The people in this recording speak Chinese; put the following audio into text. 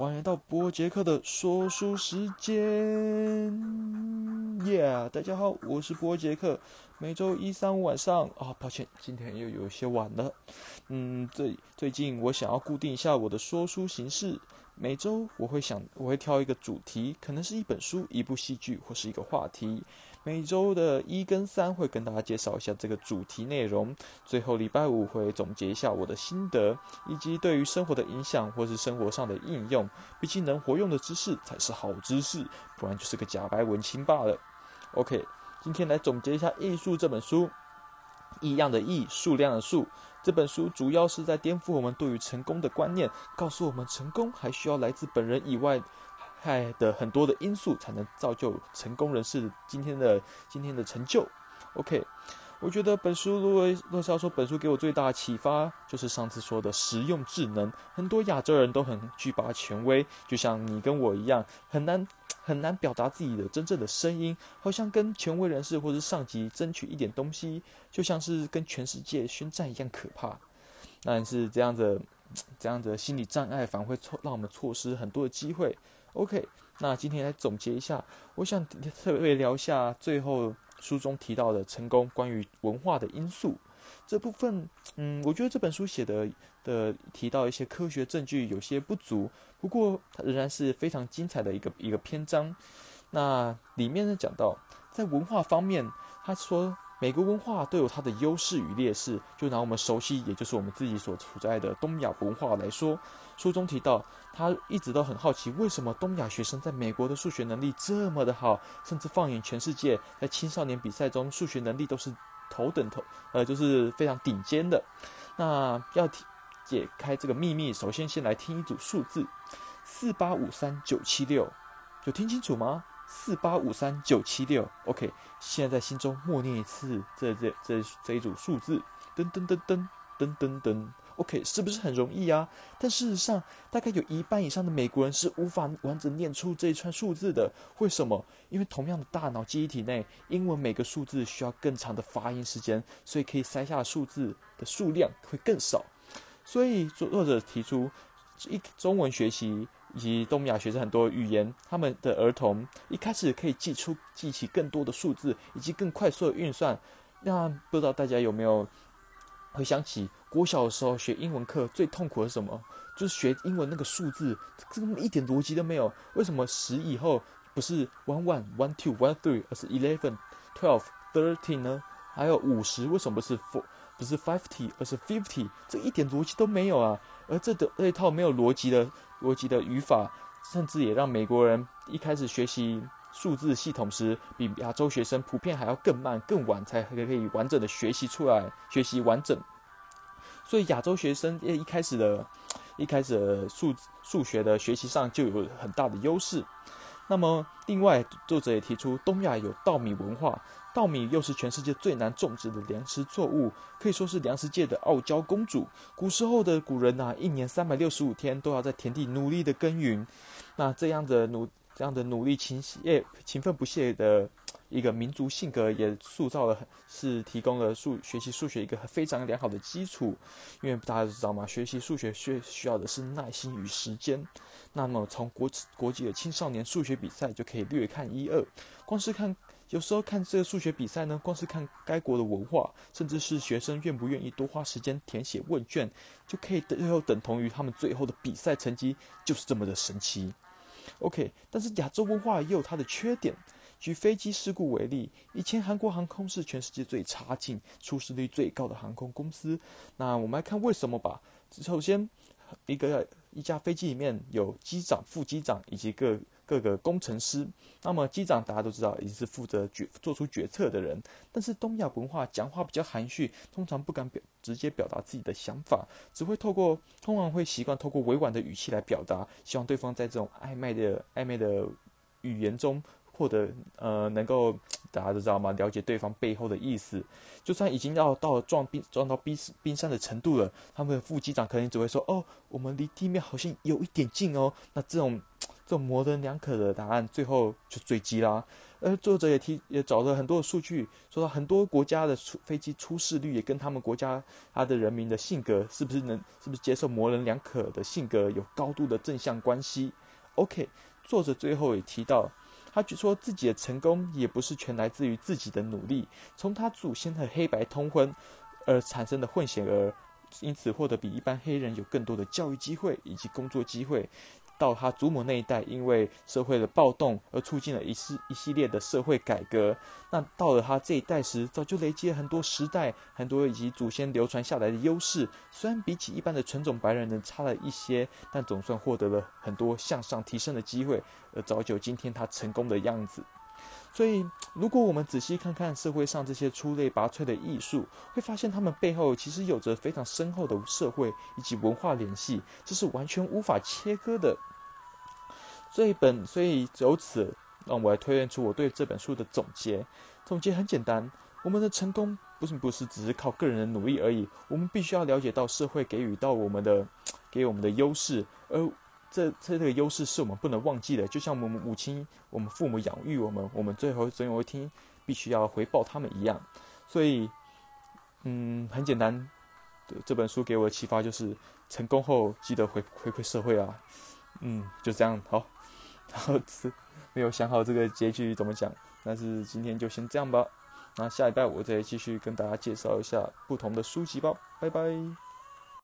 欢迎到波杰克的说书时间，耶！大家好，我是波杰克。每周一、三、五晚上啊，抱歉，今天又有些晚了。嗯，最最近我想要固定一下我的说书形式，每周我会想，我会挑一个主题，可能是一本书、一部戏剧或是一个话题。每周的一跟三会跟大家介绍一下这个主题内容，最后礼拜五会总结一下我的心得，以及对于生活的影响或是生活上的应用。毕竟能活用的知识才是好知识，不然就是个假白文青罢了。OK，今天来总结一下《艺术》这本书，异样的异，数量的数。这本书主要是在颠覆我们对于成功的观念，告诉我们成功还需要来自本人以外。害的很多的因素才能造就成功人士今天的今天的成就。OK，我觉得本书如果若是要说本书给我最大的启发，就是上次说的实用智能。很多亚洲人都很惧怕权威，就像你跟我一样，很难很难表达自己的真正的声音，好像跟权威人士或者上级争取一点东西，就像是跟全世界宣战一样可怕。但是这样的这样的心理障碍反而会错让我们错失很多的机会。OK，那今天来总结一下，我想特别聊一下最后书中提到的成功关于文化的因素这部分。嗯，我觉得这本书写的的提到一些科学证据有些不足，不过它仍然是非常精彩的一个一个篇章。那里面呢讲到，在文化方面，他说。每个文化都有它的优势与劣势。就拿我们熟悉，也就是我们自己所处在的东亚文化来说，书中提到，他一直都很好奇，为什么东亚学生在美国的数学能力这么的好，甚至放眼全世界，在青少年比赛中，数学能力都是头等头，呃，就是非常顶尖的。那要解开这个秘密，首先先来听一组数字：四八五三九七六，有听清楚吗？四八五三九七六，OK，现在在心中默念一次这这这这一组数字，噔噔噔噔噔噔噔，OK，是不是很容易啊？但事实上，大概有一半以上的美国人是无法完整念出这一串数字的。为什么？因为同样的大脑记忆体内，英文每个数字需要更长的发音时间，所以可以塞下的数字的数量会更少。所以作者提出，一中文学习。以及东亚学生很多语言，他们的儿童一开始可以记出记起更多的数字，以及更快速的运算。那不知道大家有没有回想起国小的时候学英文课最痛苦的是什么？就是学英文那个数字，这个一点逻辑都没有。为什么十以后不是 one one one two one three，而是 eleven twelve thirteen 呢？还有五十为什么不是 four 不是 fifty，而是 fifty？这一点逻辑都没有啊！而这的这一套没有逻辑的。逻辑的语法，甚至也让美国人一开始学习数字系统时，比亚洲学生普遍还要更慢、更晚才可以完整的学习出来，学习完整。所以亚洲学生一开始的，一开始数数学的学习上就有很大的优势。那么，另外作者也提出，东亚有稻米文化。稻米又是全世界最难种植的粮食作物，可以说是粮食界的傲娇公主。古时候的古人呐，一年三百六十五天都要在田地努力的耕耘。那这样的努这样的努力勤业勤奋不懈的一个民族性格，也塑造了是提供了数学习数学一个非常良好的基础。因为大家知道嘛，学习数学需需要的是耐心与时间。那么从国国际的青少年数学比赛就可以略看一二，光是看。有时候看这个数学比赛呢，光是看该国的文化，甚至是学生愿不愿意多花时间填写问卷，就可以最后等同于他们最后的比赛成绩，就是这么的神奇。OK，但是亚洲文化也有它的缺点。举飞机事故为例，以前韩国航空是全世界最差劲、出事率最高的航空公司。那我们来看为什么吧。首先，一个一架飞机里面有机长、副机长以及各。各个工程师，那么机长大家都知道，已经是负责决做出决策的人。但是东亚文化讲话比较含蓄，通常不敢表直接表达自己的想法，只会透过通常会习惯透过委婉的语气来表达，希望对方在这种暧昧的暧昧的语言中获得呃能够大家都知道吗？了解对方背后的意思。就算已经要到了撞冰撞到冰冰山的程度了，他们副机长可能只会说：“哦，我们离地面好像有一点近哦。”那这种。这种模棱两可的答案，最后就坠机啦。而作者也提也找了很多的数据，说到很多国家的出飞机出事率也跟他们国家他的人民的性格是不是能是不是接受模棱两可的性格有高度的正向关系。OK，作者最后也提到，他据说自己的成功也不是全来自于自己的努力，从他祖先的黑白通婚而产生的混血儿，因此获得比一般黑人有更多的教育机会以及工作机会。到他祖母那一代，因为社会的暴动而促进了一系一系列的社会改革。那到了他这一代时，早就累积了很多时代、很多以及祖先流传下来的优势。虽然比起一般的纯种白人能差了一些，但总算获得了很多向上提升的机会，而造就今天他成功的样子。所以，如果我们仔细看看社会上这些出类拔萃的艺术，会发现他们背后其实有着非常深厚的社会以及文化联系，这是完全无法切割的。这一本，所以由此让我来推荐出我对这本书的总结。总结很简单：我们的成功不是不是只是靠个人的努力而已，我们必须要了解到社会给予到我们的给我们的优势，而这这个优势是我们不能忘记的。就像我们母亲、我们父母养育我们，我们最后总有一天必须要回报他们一样。所以，嗯，很简单，这本书给我的启发就是：成功后记得回回馈社会啊。嗯，就这样好。然后是没有想好这个结局怎么讲，但是今天就先这样吧。那下一拜我再继续跟大家介绍一下不同的书籍吧，拜拜。